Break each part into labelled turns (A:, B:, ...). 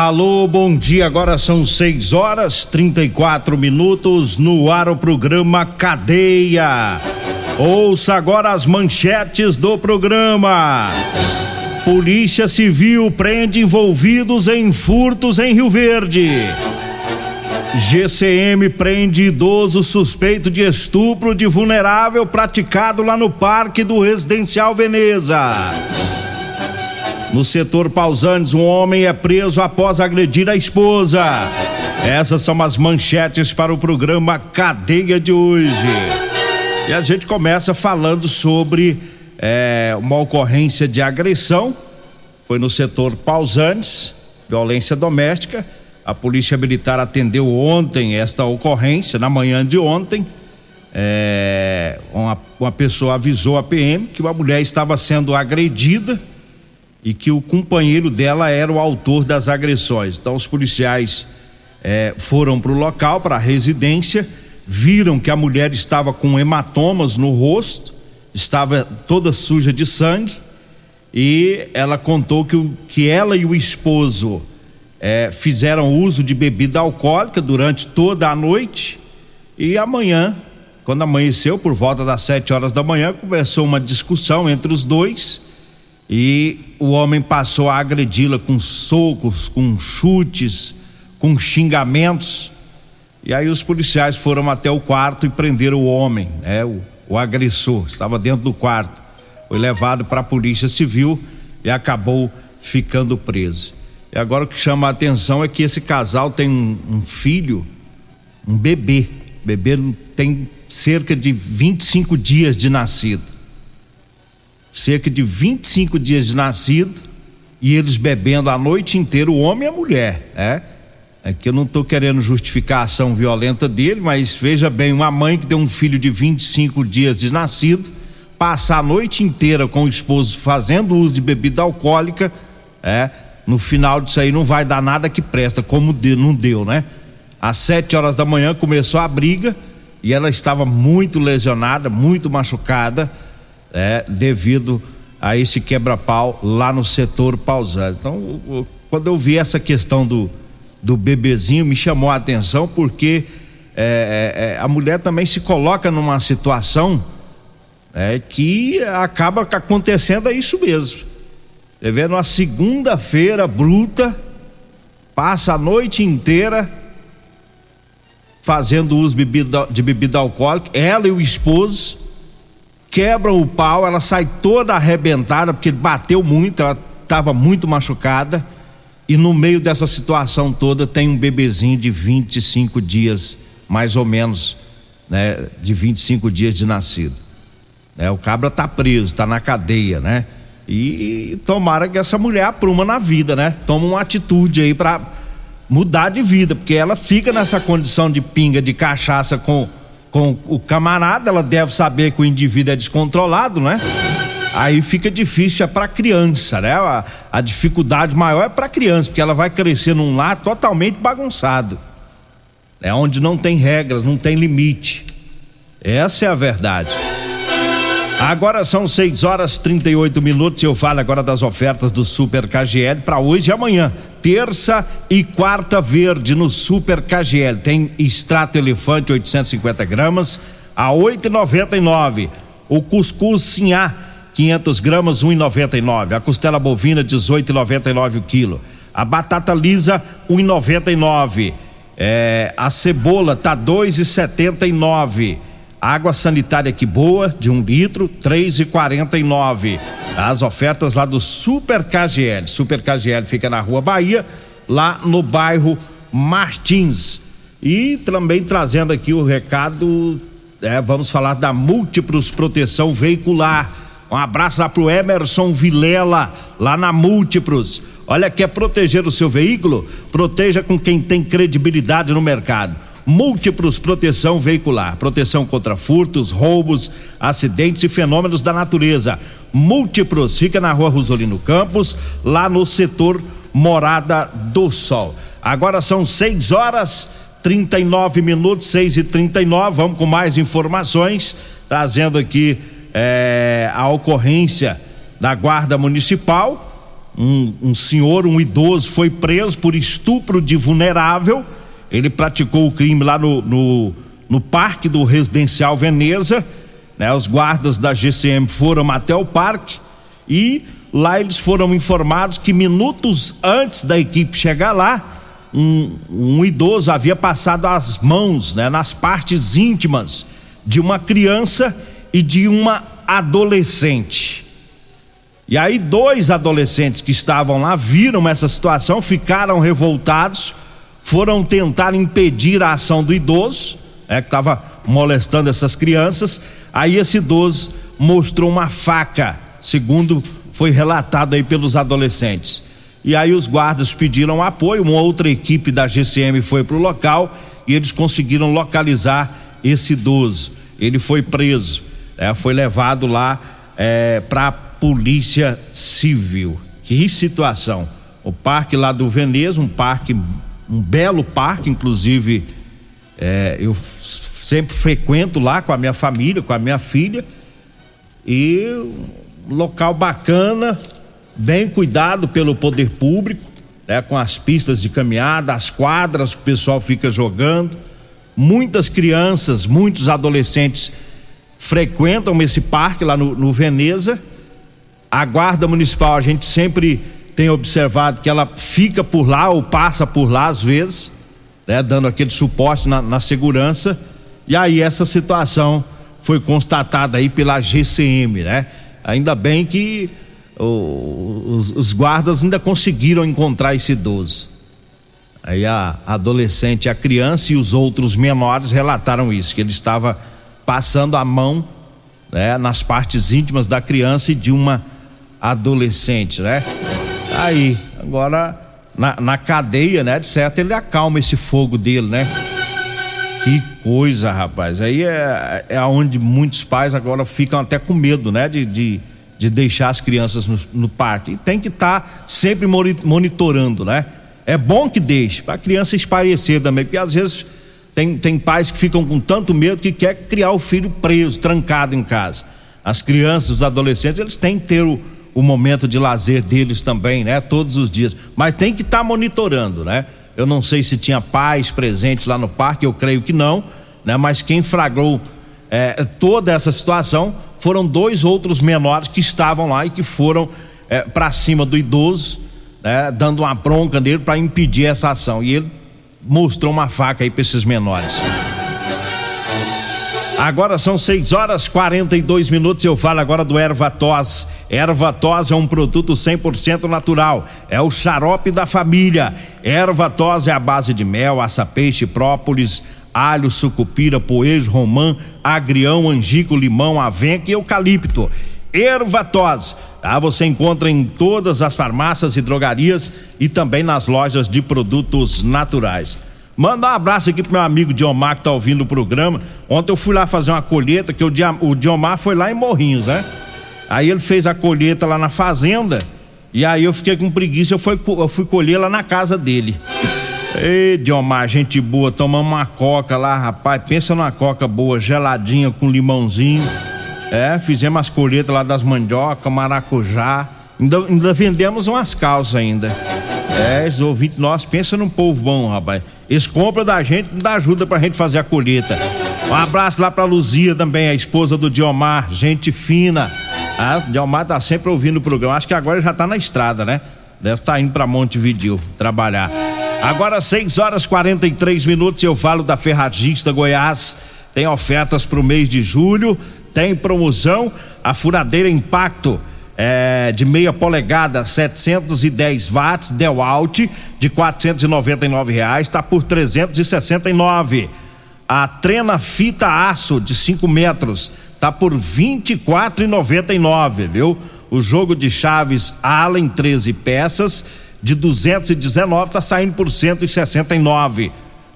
A: Alô, bom dia. Agora são 6 horas 34 minutos no ar o programa Cadeia. Ouça agora as manchetes do programa. Polícia Civil prende envolvidos em furtos em Rio Verde. GCM prende idoso suspeito de estupro de vulnerável praticado lá no Parque do Residencial Veneza. No setor Pausantes, um homem é preso após agredir a esposa. Essas são as manchetes para o programa Cadeia de hoje. E a gente começa falando sobre é, uma ocorrência de agressão. Foi no setor Pausantes, violência doméstica. A Polícia Militar atendeu ontem esta ocorrência, na manhã de ontem. É, uma, uma pessoa avisou a PM que uma mulher estava sendo agredida e que o companheiro dela era o autor das agressões. Então, os policiais é, foram para o local, para a residência, viram que a mulher estava com hematomas no rosto, estava toda suja de sangue, e ela contou que, o, que ela e o esposo é, fizeram uso de bebida alcoólica durante toda a noite, e amanhã, quando amanheceu, por volta das sete horas da manhã, começou uma discussão entre os dois e o homem passou a agredi-la com socos, com chutes, com xingamentos. E aí os policiais foram até o quarto e prenderam o homem, né? O, o agressor estava dentro do quarto. Foi levado para a polícia civil e acabou ficando preso. E agora o que chama a atenção é que esse casal tem um, um filho, um bebê. O bebê tem cerca de 25 dias de nascido cerca de 25 dias de nascido, e eles bebendo a noite inteira, o homem e a mulher, né? É que eu não estou querendo justificar a ação violenta dele, mas veja bem, uma mãe que tem um filho de 25 dias de nascido, passa a noite inteira com o esposo fazendo uso de bebida alcoólica, é, no final disso aí não vai dar nada que presta, como não deu, né? Às sete horas da manhã começou a briga e ela estava muito lesionada, muito machucada é, devido a esse quebra-pau lá no setor pausado. Então, quando eu vi essa questão do, do bebezinho, me chamou a atenção porque é, é, é, a mulher também se coloca numa situação é, que acaba acontecendo é isso mesmo. Você vê, numa segunda-feira bruta, passa a noite inteira fazendo uso de bebida, de bebida alcoólica, ela e o esposo quebra o pau, ela sai toda arrebentada, porque bateu muito, ela estava muito machucada. E no meio dessa situação toda tem um bebezinho de 25 dias, mais ou menos, né? De 25 dias de nascido. É, o cabra tá preso, está na cadeia, né? E tomara que essa mulher apruma na vida, né? Toma uma atitude aí para mudar de vida, porque ela fica nessa condição de pinga de cachaça com com o camarada, ela deve saber que o indivíduo é descontrolado, né? Aí fica difícil é para criança, né? A, a, dificuldade maior é para criança, porque ela vai crescer num lar totalmente bagunçado. É onde não tem regras, não tem limite. Essa é a verdade. Agora são 6 horas 38 minutos. Eu falo agora das ofertas do Super KGL para hoje e amanhã. Terça e quarta verde no Super KGL. Tem extrato elefante 850 gramas a 8,99. O cuscuz sinhá 500 gramas 1,99. A costela bovina 18,99 o quilo. A batata lisa 1,99. É, a cebola tá 2,79. Água sanitária que boa, de um litro, três e quarenta e nove. As ofertas lá do Super KGL. Super KGL fica na Rua Bahia, lá no bairro Martins. E também trazendo aqui o recado, é, vamos falar da Múltiplos Proteção Veicular. Um abraço lá pro Emerson Vilela, lá na Múltiplos. Olha, quer proteger o seu veículo? Proteja com quem tem credibilidade no mercado Múltiplos Proteção Veicular, proteção contra furtos, roubos, acidentes e fenômenos da natureza. Múltiplos fica na rua Rosolino Campos, lá no setor Morada do Sol. Agora são 6 horas 39 minutos, 6 e 39 Vamos com mais informações, trazendo aqui é, a ocorrência da Guarda Municipal. Um, um senhor, um idoso, foi preso por estupro de vulnerável ele praticou o crime lá no, no, no parque do Residencial Veneza. Né? Os guardas da GCM foram até o parque e lá eles foram informados que minutos antes da equipe chegar lá, um, um idoso havia passado as mãos né, nas partes íntimas de uma criança e de uma adolescente. E aí, dois adolescentes que estavam lá viram essa situação, ficaram revoltados foram tentar impedir a ação do idoso, é, que estava molestando essas crianças. Aí esse idoso mostrou uma faca, segundo foi relatado aí pelos adolescentes. E aí os guardas pediram apoio, uma outra equipe da GCM foi para o local e eles conseguiram localizar esse idoso. Ele foi preso, é, foi levado lá é, para a polícia civil. Que situação! O parque lá do Veneza, um parque um belo parque, inclusive é, eu sempre frequento lá com a minha família, com a minha filha. E um local bacana, bem cuidado pelo poder público, né, com as pistas de caminhada, as quadras que o pessoal fica jogando. Muitas crianças, muitos adolescentes frequentam esse parque lá no, no Veneza. A guarda municipal a gente sempre tem observado que ela fica por lá ou passa por lá às vezes, né, dando aquele suporte na, na segurança. E aí essa situação foi constatada aí pela GCM, né? Ainda bem que os, os, guardas ainda conseguiram encontrar esse idoso. Aí a adolescente, a criança e os outros menores relataram isso, que ele estava passando a mão né, nas partes íntimas da criança e de uma adolescente, né? Aí, agora na, na cadeia, né? De certo, ele acalma esse fogo dele, né? Que coisa, rapaz. Aí é, é onde muitos pais agora ficam até com medo, né? De, de, de deixar as crianças no, no parque. E tem que estar tá sempre monitorando, né? É bom que deixe, para a criança esparecer também, porque às vezes tem, tem pais que ficam com tanto medo que quer criar o filho preso, trancado em casa. As crianças, os adolescentes, eles têm que ter o o momento de lazer deles também, né? Todos os dias. Mas tem que estar tá monitorando, né? Eu não sei se tinha pais presentes lá no parque, eu creio que não, né? Mas quem flagrou é, toda essa situação foram dois outros menores que estavam lá e que foram é, para cima do idoso, né? Dando uma bronca nele para impedir essa ação. E ele mostrou uma faca aí para esses menores. Agora são 6 horas 42 minutos. Eu falo agora do erva tos. Erva tos é um produto 100% natural. É o xarope da família. Erva tos é a base de mel, aça-peixe, própolis, alho, sucupira, poejo, romã, agrião, angico, limão, avenca e eucalipto. Ervatos, tá? Você encontra em todas as farmácias e drogarias e também nas lojas de produtos naturais. Manda um abraço aqui pro meu amigo Diomar que tá ouvindo o programa. Ontem eu fui lá fazer uma colheita, que o, o Diomar foi lá em Morrinhos, né? Aí ele fez a colheita lá na fazenda. E aí eu fiquei com preguiça, eu fui, eu fui colher lá na casa dele. Ei, Diomar, gente boa, tomamos uma coca lá, rapaz. Pensa numa coca boa, geladinha com limãozinho. É, fizemos as colheitas lá das mandioca, maracujá. Ainda, ainda vendemos umas calças ainda. É, os ouvintes nossos pensam num povo bom, rapaz. Eles compram da gente, não dá ajuda pra gente fazer a colheita. Um abraço lá pra Luzia também, a esposa do Diomar, gente fina. Ah, o Diomar tá sempre ouvindo o programa. Acho que agora já tá na estrada, né? Deve estar tá indo pra Montevideo trabalhar. Agora 6 horas 43 minutos eu falo da Ferragista Goiás. Tem ofertas pro mês de julho, tem promoção, a furadeira Impacto é, de meia polegada, 710 watts, Dewalt, de 499 reais, está por 369. A trena fita aço de 5 metros, tá por 24,99, viu? O jogo de chaves Allen 13 peças de 219 tá saindo por 169.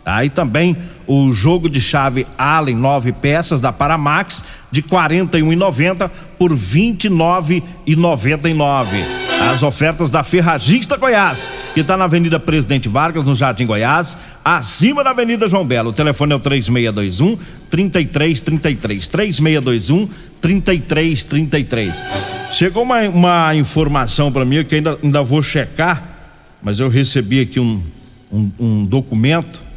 A: Aí também o jogo de chave Allen nove peças da Paramax de 41,90 por 29,99. As ofertas da Ferragista Goiás, que está na Avenida Presidente Vargas, no Jardim Goiás, acima da Avenida João Belo. O telefone é o 3621 3333 3621 3333. Chegou uma, uma informação para mim que ainda, ainda vou checar, mas eu recebi aqui um, um, um documento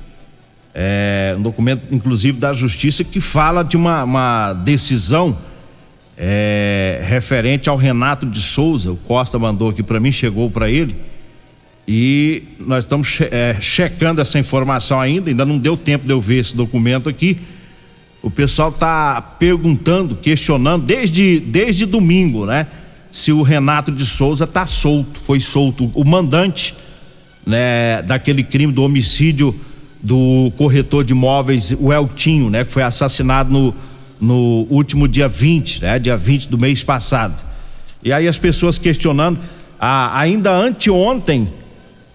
A: é, um documento, inclusive, da Justiça, que fala de uma, uma decisão é, referente ao Renato de Souza. O Costa mandou aqui para mim, chegou para ele. E nós estamos che é, checando essa informação ainda, ainda não deu tempo de eu ver esse documento aqui. O pessoal está perguntando, questionando desde, desde domingo, né? Se o Renato de Souza está solto, foi solto. O mandante né, daquele crime do homicídio do corretor de imóveis, o Eltinho, né, que foi assassinado no, no último dia 20, né, dia 20 do mês passado. E aí as pessoas questionando, ah, ainda anteontem,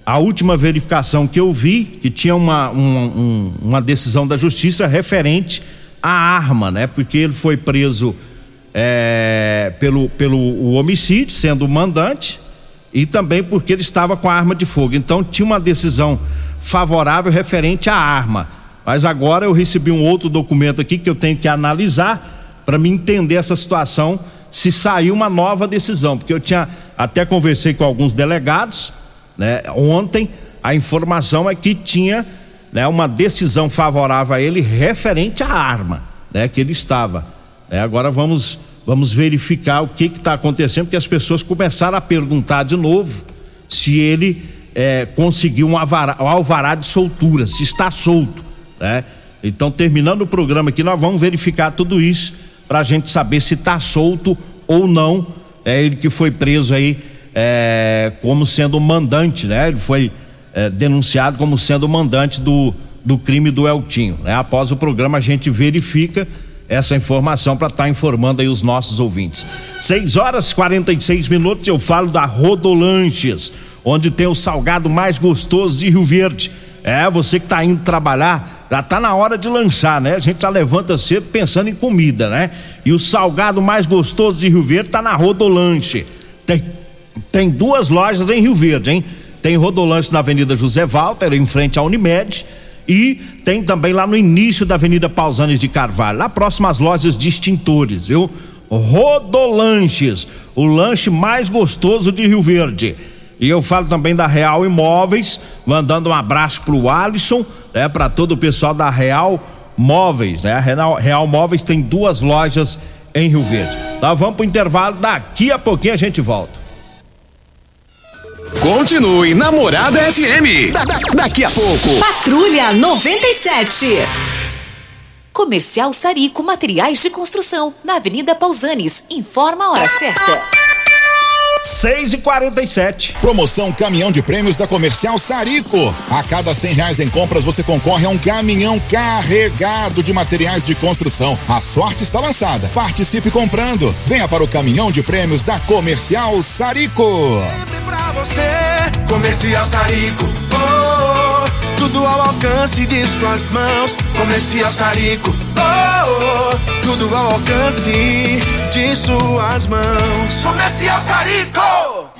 A: a última verificação que eu vi, que tinha uma, um, uma decisão da justiça referente à arma, né, porque ele foi preso é, pelo, pelo o homicídio, sendo o mandante, e também porque ele estava com a arma de fogo. Então tinha uma decisão favorável referente à arma. Mas agora eu recebi um outro documento aqui que eu tenho que analisar para me entender essa situação, se saiu uma nova decisão, porque eu tinha até conversei com alguns delegados, né, ontem, a informação é que tinha, né, uma decisão favorável a ele referente à arma, né, que ele estava. É, agora vamos vamos verificar o que está acontecendo, porque as pessoas começaram a perguntar de novo se ele é, conseguir um alvará, um alvará de soltura, se está solto, né? Então, terminando o programa aqui, nós vamos verificar tudo isso para a gente saber se está solto ou não. É ele que foi preso aí é, como sendo o mandante, né? Ele foi é, denunciado como sendo o mandante do, do crime do Eltinho. Né? Após o programa, a gente verifica essa informação para estar tá informando aí os nossos ouvintes. 6 horas 46 minutos, eu falo da Rodolanches onde tem o salgado mais gostoso de Rio Verde. É, você que está indo trabalhar, já está na hora de lanchar, né? A gente já levanta cedo pensando em comida, né? E o salgado mais gostoso de Rio Verde está na Rodolanche. Tem, tem duas lojas em Rio Verde, hein? Tem Rodolanche na Avenida José Walter, em frente à Unimed. E tem também lá no início da Avenida Pausanes de Carvalho, lá próximo às lojas de extintores, viu? Rodolanches, o lanche mais gostoso de Rio Verde. E eu falo também da Real Imóveis, mandando um abraço pro Alisson, né, para todo o pessoal da Real Móveis, né? A Real, Real Móveis tem duas lojas em Rio Verde. Nós vamos pro intervalo, daqui a pouquinho a gente volta.
B: Continue Namorada FM. Da, da, daqui a pouco.
C: Patrulha 97. Comercial Sarico Materiais de Construção, na Avenida Pausanes. Informa a hora certa.
A: 6 e 47
D: Promoção Caminhão de Prêmios da Comercial Sarico. A cada 100 reais em compras você concorre a um caminhão carregado de materiais de construção. A sorte está lançada. Participe comprando. Venha para o Caminhão de Prêmios da Comercial Sarico.
E: Pra você, Comercial Sarico. Oh, oh, tudo ao alcance de suas mãos. Comercial Sarico. Oh, oh tudo ao alcance de suas mãos. Comercial Sarico!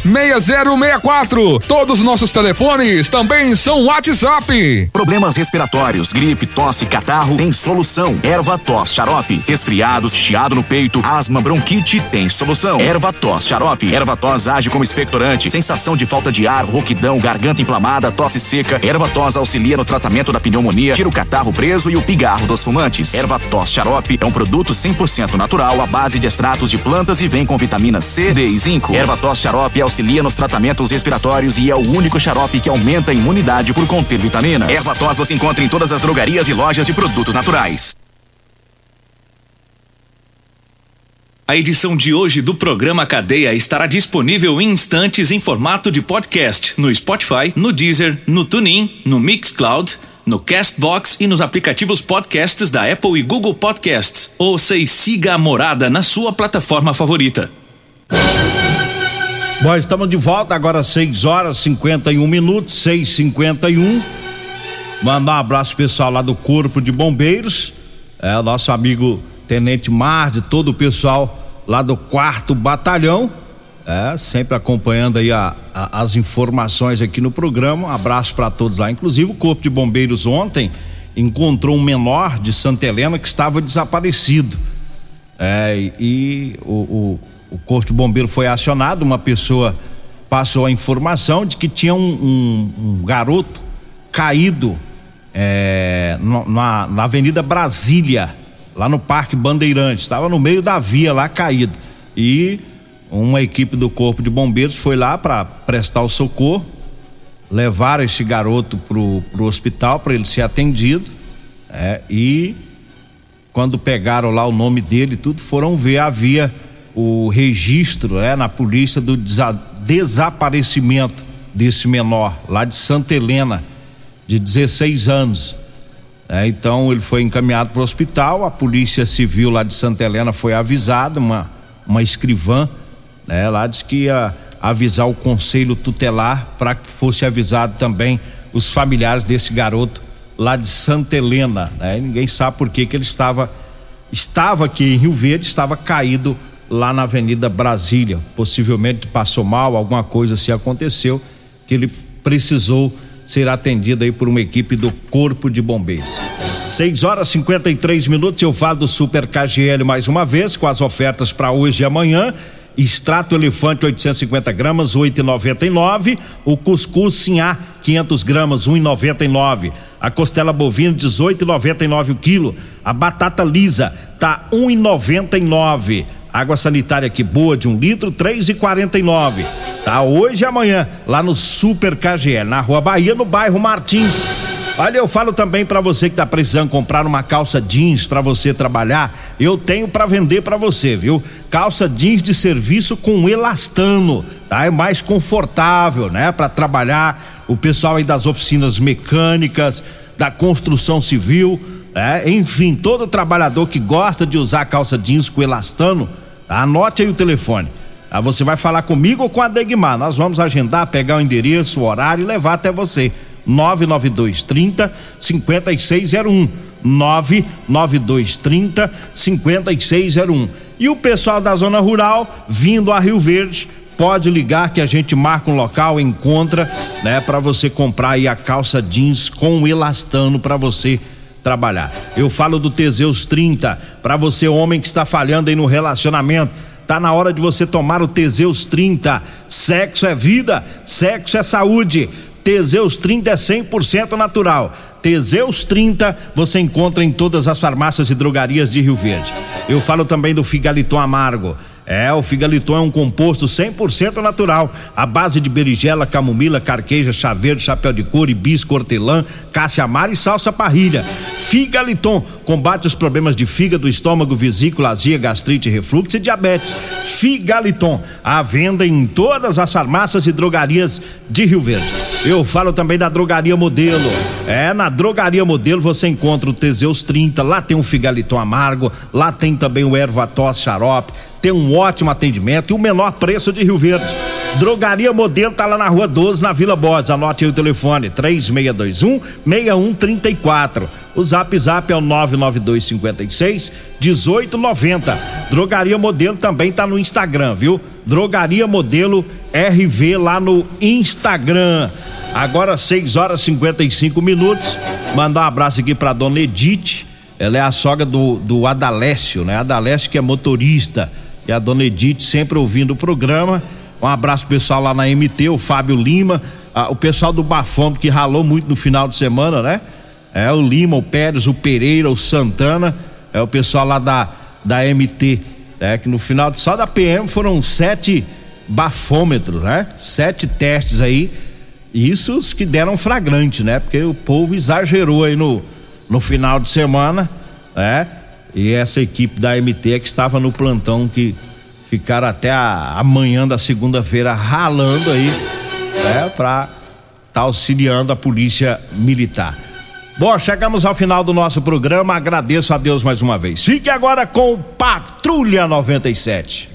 F: 6064. Todos os nossos telefones também são WhatsApp.
G: Problemas respiratórios, gripe, tosse, catarro, tem solução. Erva tos, xarope. Resfriados, chiado no peito, asma, bronquite, tem solução. Erva tos, xarope. Erva tos age como expectorante. Sensação de falta de ar, rouquidão, garganta inflamada, tosse seca. Erva tos auxilia no tratamento da pneumonia, tira o catarro preso e o pigarro dos fumantes. Erva tos xarope é um produto 100% natural à base de extratos de plantas e vem com vitamina C, D e zinco. Erva tos xarope auxilia nos tratamentos respiratórios e é o único xarope que aumenta a imunidade por conter vitaminas. Erva tos você encontra em todas as drogarias e lojas de produtos naturais.
H: A edição de hoje do programa Cadeia estará disponível em instantes em formato de podcast no Spotify, no Deezer, no TuneIn, no Mixcloud, no Castbox e nos aplicativos podcasts da Apple e Google Podcasts. Ouça e siga a morada na sua plataforma favorita.
A: Bom, estamos de volta agora 6 horas 51 minutos, 6:51. Mandar um abraço pessoal lá do Corpo de Bombeiros, é o nosso amigo Tenente Mar, de todo o pessoal lá do quarto batalhão, é, sempre acompanhando aí a, a, as informações aqui no programa. Um abraço para todos lá. Inclusive o Corpo de Bombeiros ontem encontrou um menor de Santa Helena que estava desaparecido. É, e o, o o corpo de bombeiro foi acionado, uma pessoa passou a informação de que tinha um, um, um garoto caído é, na, na Avenida Brasília, lá no Parque Bandeirantes, estava no meio da via lá caído. E uma equipe do Corpo de Bombeiros foi lá para prestar o socorro, levaram esse garoto pro, pro hospital para ele ser atendido. É, e quando pegaram lá o nome dele, tudo foram ver havia o registro é, na polícia do desaparecimento desse menor lá de Santa Helena, de 16 anos. É, então ele foi encaminhado para o hospital, a polícia civil lá de Santa Helena foi avisada, uma, uma escrivã, né, lá disse que ia avisar o conselho tutelar para que fosse avisado também os familiares desse garoto lá de Santa Helena. Né? Ninguém sabe por que, que ele estava estava aqui em Rio Verde, estava caído lá na Avenida Brasília. Possivelmente passou mal, alguma coisa se aconteceu que ele precisou será atendida aí por uma equipe do Corpo de Bombeiros. 6 horas 53 minutos, eu falo do Super KGL mais uma vez, com as ofertas para hoje e amanhã. Extrato elefante 850 gramas, 8,99. O cuscuz sinhá 500 gramas, 1,99. A costela bovina 18,99 o quilo. A batata lisa tá 1,99. Água sanitária que boa de um litro, três e quarenta e nove. Tá hoje e amanhã lá no Super KGL, na Rua Bahia, no bairro Martins. Olha, eu falo também para você que tá precisando comprar uma calça jeans para você trabalhar, eu tenho para vender para você, viu? Calça jeans de serviço com elastano, tá? É mais confortável, né, para trabalhar. O pessoal aí das oficinas mecânicas, da construção civil, né? Enfim, todo trabalhador que gosta de usar calça jeans com elastano, tá? Anote aí o telefone. Ah, você vai falar comigo ou com a Degmar. Nós vamos agendar, pegar o endereço, o horário e levar até você. 99230 5601. 99230 5601. E o pessoal da zona rural vindo a Rio Verde pode ligar que a gente marca um local, encontra, né, para você comprar aí a calça jeans com elastano para você trabalhar. Eu falo do Teseus 30 para você homem que está falhando aí no relacionamento Tá na hora de você tomar o Teseus 30. Sexo é vida, sexo é saúde. Teseus 30 é 100% natural. Teseus 30 você encontra em todas as farmácias e drogarias de Rio Verde. Eu falo também do Figaliton Amargo. É, o figaliton é um composto 100% natural, à base de berigela, camomila, carqueja, chá verde, chapéu de couro, hibisco, hortelã, caça amara e salsa parrilha. Figaliton combate os problemas de fígado, estômago, vesícula, azia, gastrite, refluxo e diabetes. Figaliton, à venda em todas as farmácias e drogarias de Rio Verde. Eu falo também da Drogaria Modelo. É, na Drogaria Modelo você encontra o Teseus 30, lá tem o Figaliton amargo, lá tem também o Ervatos xarope, tem um ótimo atendimento e o menor preço de Rio Verde. Drogaria Modelo tá lá na Rua 12, na Vila Borges. Anote aí o telefone: 3621 6134. O zap zap é o 99256 1890. Drogaria Modelo também tá no Instagram, viu? Drogaria Modelo RV lá no Instagram. Agora 6 horas e 55 minutos. Mandar um abraço aqui pra dona Edith. Ela é a sogra do, do Adalécio, né? Adalécio que é motorista. E a dona Edith sempre ouvindo o programa. Um abraço pessoal lá na MT, o Fábio Lima, o pessoal do Bafômetro que ralou muito no final de semana, né? É o Lima, o Pérez, o Pereira, o Santana, é o pessoal lá da, da MT, é que no final de, só da PM foram sete bafômetros, né? Sete testes aí, isso os que deram flagrante, né? Porque o povo exagerou aí no, no final de semana, né? E essa equipe da MT é que estava no plantão que ficaram até amanhã da segunda-feira ralando aí, né? Pra tá auxiliando a polícia militar. Bom, chegamos ao final do nosso programa. Agradeço a Deus mais uma vez. Fique agora com Patrulha 97.